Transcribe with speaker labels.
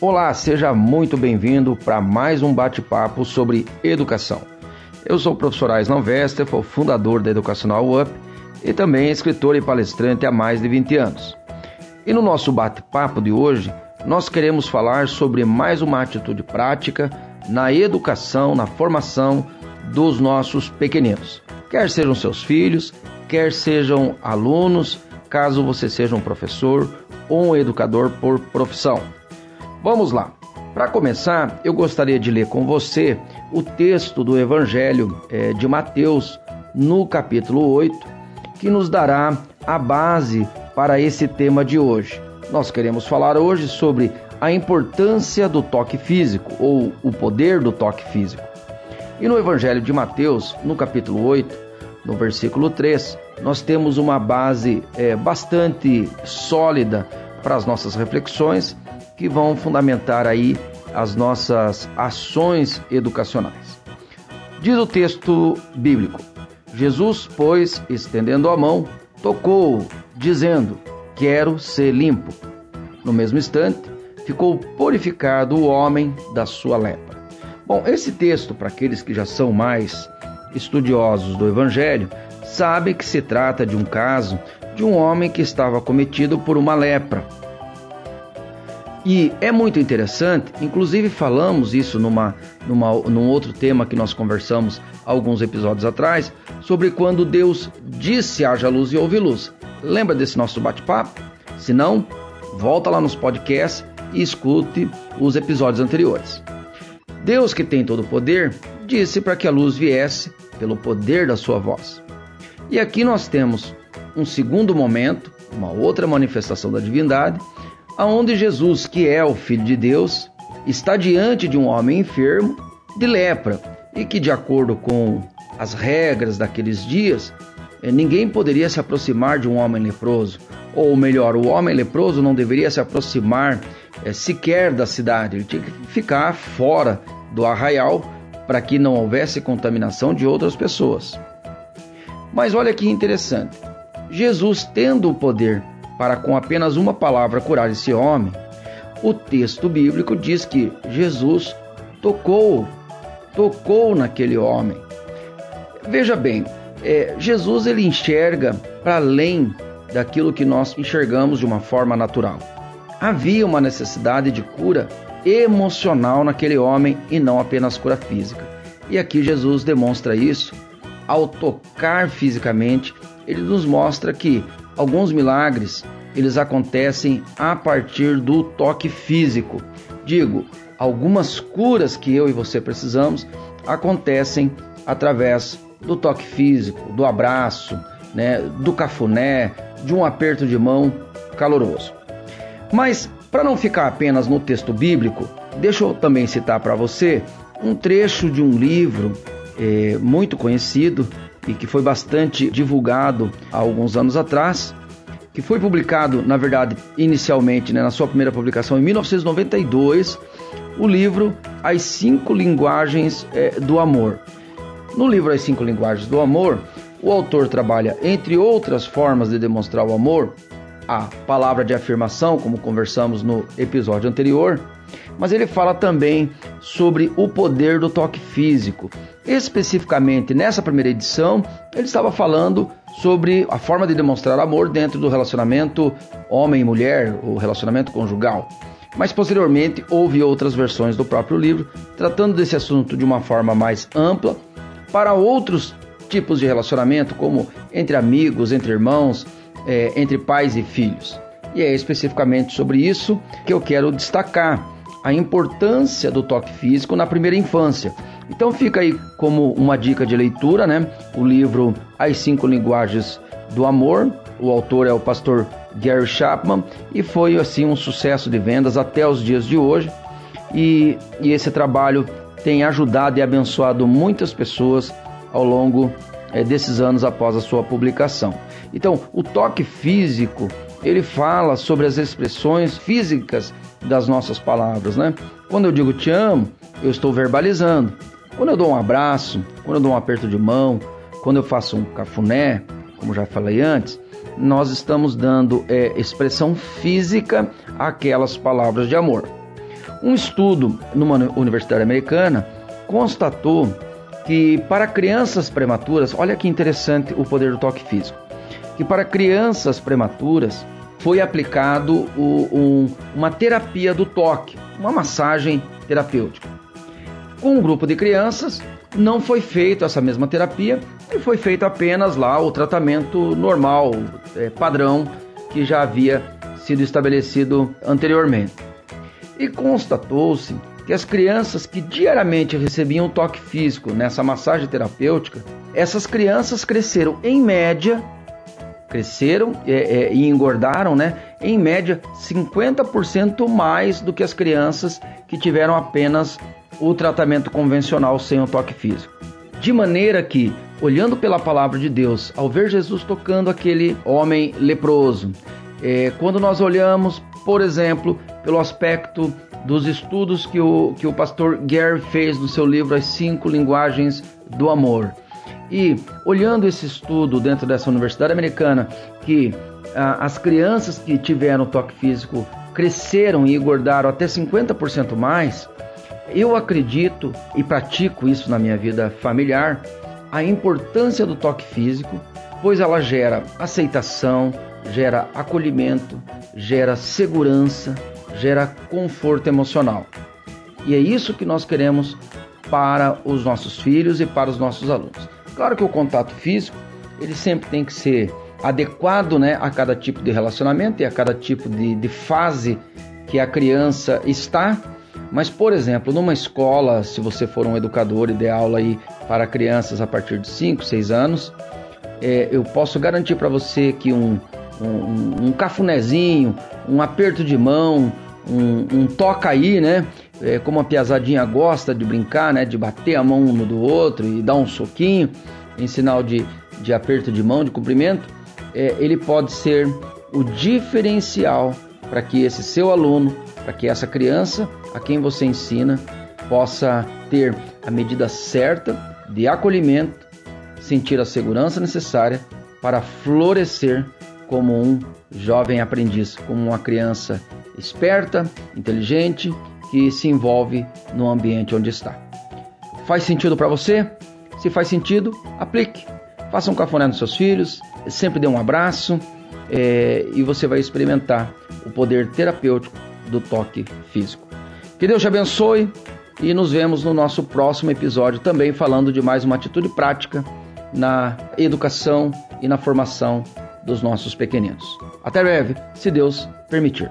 Speaker 1: Olá, seja muito bem-vindo para mais um bate-papo sobre educação. Eu sou o professor Aislan Westerfeld, fundador da Educacional UP e também escritor e palestrante há mais de 20 anos. E no nosso bate-papo de hoje, nós queremos falar sobre mais uma atitude prática na educação, na formação dos nossos pequeninos. Quer sejam seus filhos, quer sejam alunos, caso você seja um professor ou um educador por profissão. Vamos lá. Para começar, eu gostaria de ler com você o texto do Evangelho é, de Mateus, no capítulo 8, que nos dará a base para esse tema de hoje. Nós queremos falar hoje sobre a importância do toque físico ou o poder do toque físico. E no Evangelho de Mateus, no capítulo 8, no versículo 3, nós temos uma base é, bastante sólida para as nossas reflexões que vão fundamentar aí as nossas ações educacionais. Diz o texto bíblico: Jesus, pois, estendendo a mão, tocou, dizendo: Quero ser limpo. No mesmo instante, ficou purificado o homem da sua lepra. Bom, esse texto, para aqueles que já são mais estudiosos do Evangelho, sabe que se trata de um caso de um homem que estava cometido por uma lepra. E é muito interessante, inclusive falamos isso numa, numa, num outro tema que nós conversamos alguns episódios atrás, sobre quando Deus disse haja luz e houve luz. Lembra desse nosso bate-papo? Se não, volta lá nos podcasts e escute os episódios anteriores. Deus, que tem todo o poder, disse para que a luz viesse pelo poder da sua voz. E aqui nós temos um segundo momento, uma outra manifestação da divindade, aonde Jesus, que é o Filho de Deus, está diante de um homem enfermo de lepra e que, de acordo com as regras daqueles dias, eh, ninguém poderia se aproximar de um homem leproso, ou melhor, o homem leproso não deveria se aproximar é, sequer da cidade, ele tinha que ficar fora do arraial para que não houvesse contaminação de outras pessoas. Mas olha que interessante. Jesus, tendo o poder para com apenas uma palavra curar esse homem, o texto bíblico diz que Jesus tocou, tocou naquele homem. Veja bem, é, Jesus ele enxerga para além daquilo que nós enxergamos de uma forma natural. Havia uma necessidade de cura emocional naquele homem e não apenas cura física. E aqui Jesus demonstra isso ao tocar fisicamente, ele nos mostra que alguns milagres eles acontecem a partir do toque físico. Digo, algumas curas que eu e você precisamos acontecem através do toque físico, do abraço, né, do cafuné, de um aperto de mão caloroso. Mas para não ficar apenas no texto bíblico, deixa eu também citar para você um trecho de um livro é, muito conhecido e que foi bastante divulgado há alguns anos atrás, que foi publicado, na verdade, inicialmente, né, na sua primeira publicação em 1992, o livro As Cinco Linguagens é, do Amor. No livro As Cinco Linguagens do Amor, o autor trabalha, entre outras formas de demonstrar o amor, a palavra de afirmação, como conversamos no episódio anterior, mas ele fala também sobre o poder do toque físico. Especificamente nessa primeira edição, ele estava falando sobre a forma de demonstrar amor dentro do relacionamento homem e mulher, o relacionamento conjugal. Mas posteriormente houve outras versões do próprio livro tratando desse assunto de uma forma mais ampla para outros tipos de relacionamento, como entre amigos, entre irmãos, é, entre pais e filhos. E é especificamente sobre isso que eu quero destacar a importância do toque físico na primeira infância. Então fica aí como uma dica de leitura, né? O livro As Cinco Linguagens do Amor. O autor é o pastor Gary Chapman e foi assim um sucesso de vendas até os dias de hoje. E, e esse trabalho tem ajudado e abençoado muitas pessoas ao longo é, desses anos após a sua publicação. Então, o toque físico ele fala sobre as expressões físicas das nossas palavras, né? Quando eu digo te amo, eu estou verbalizando. Quando eu dou um abraço, quando eu dou um aperto de mão, quando eu faço um cafuné, como já falei antes, nós estamos dando é, expressão física àquelas palavras de amor. Um estudo numa universidade americana constatou que para crianças prematuras, olha que interessante o poder do toque físico, que para crianças prematuras foi aplicado o, um, uma terapia do toque, uma massagem terapêutica. Com um grupo de crianças, não foi feita essa mesma terapia e foi feito apenas lá o tratamento normal, é, padrão, que já havia sido estabelecido anteriormente. E constatou-se que as crianças que diariamente recebiam toque físico nessa massagem terapêutica, essas crianças cresceram em média, cresceram é, é, e engordaram, né? Em média 50% mais do que as crianças que tiveram apenas o tratamento convencional sem o toque físico. De maneira que, olhando pela palavra de Deus, ao ver Jesus tocando aquele homem leproso, é, quando nós olhamos, por exemplo, pelo aspecto dos estudos que o, que o pastor Gary fez no seu livro As Cinco Linguagens do Amor. E olhando esse estudo dentro dessa universidade americana, que ah, as crianças que tiveram toque físico cresceram e engordaram até 50% mais, eu acredito e pratico isso na minha vida familiar, a importância do toque físico, pois ela gera aceitação, gera acolhimento, gera segurança, gera conforto emocional. E é isso que nós queremos para os nossos filhos e para os nossos alunos. Claro que o contato físico, ele sempre tem que ser adequado né, a cada tipo de relacionamento e a cada tipo de, de fase que a criança está mas, por exemplo, numa escola, se você for um educador e der aula aí para crianças a partir de 5, 6 anos, é, eu posso garantir para você que um, um, um, cafunézinho, um aperto de mão, um, um toca aí, né? É, como a piazadinha gosta de brincar, né? De bater a mão um do outro e dar um soquinho em sinal de, de aperto de mão, de cumprimento, é, ele pode ser o diferencial para que esse seu aluno, para que essa criança a quem você ensina possa ter a medida certa de acolhimento, sentir a segurança necessária para florescer como um jovem aprendiz, como uma criança esperta, inteligente, que se envolve no ambiente onde está. Faz sentido para você? Se faz sentido, aplique. Faça um cafuné nos seus filhos, sempre dê um abraço é, e você vai experimentar o poder terapêutico do toque físico. Que Deus te abençoe e nos vemos no nosso próximo episódio também falando de mais uma atitude prática na educação e na formação dos nossos pequeninos. Até breve, se Deus permitir.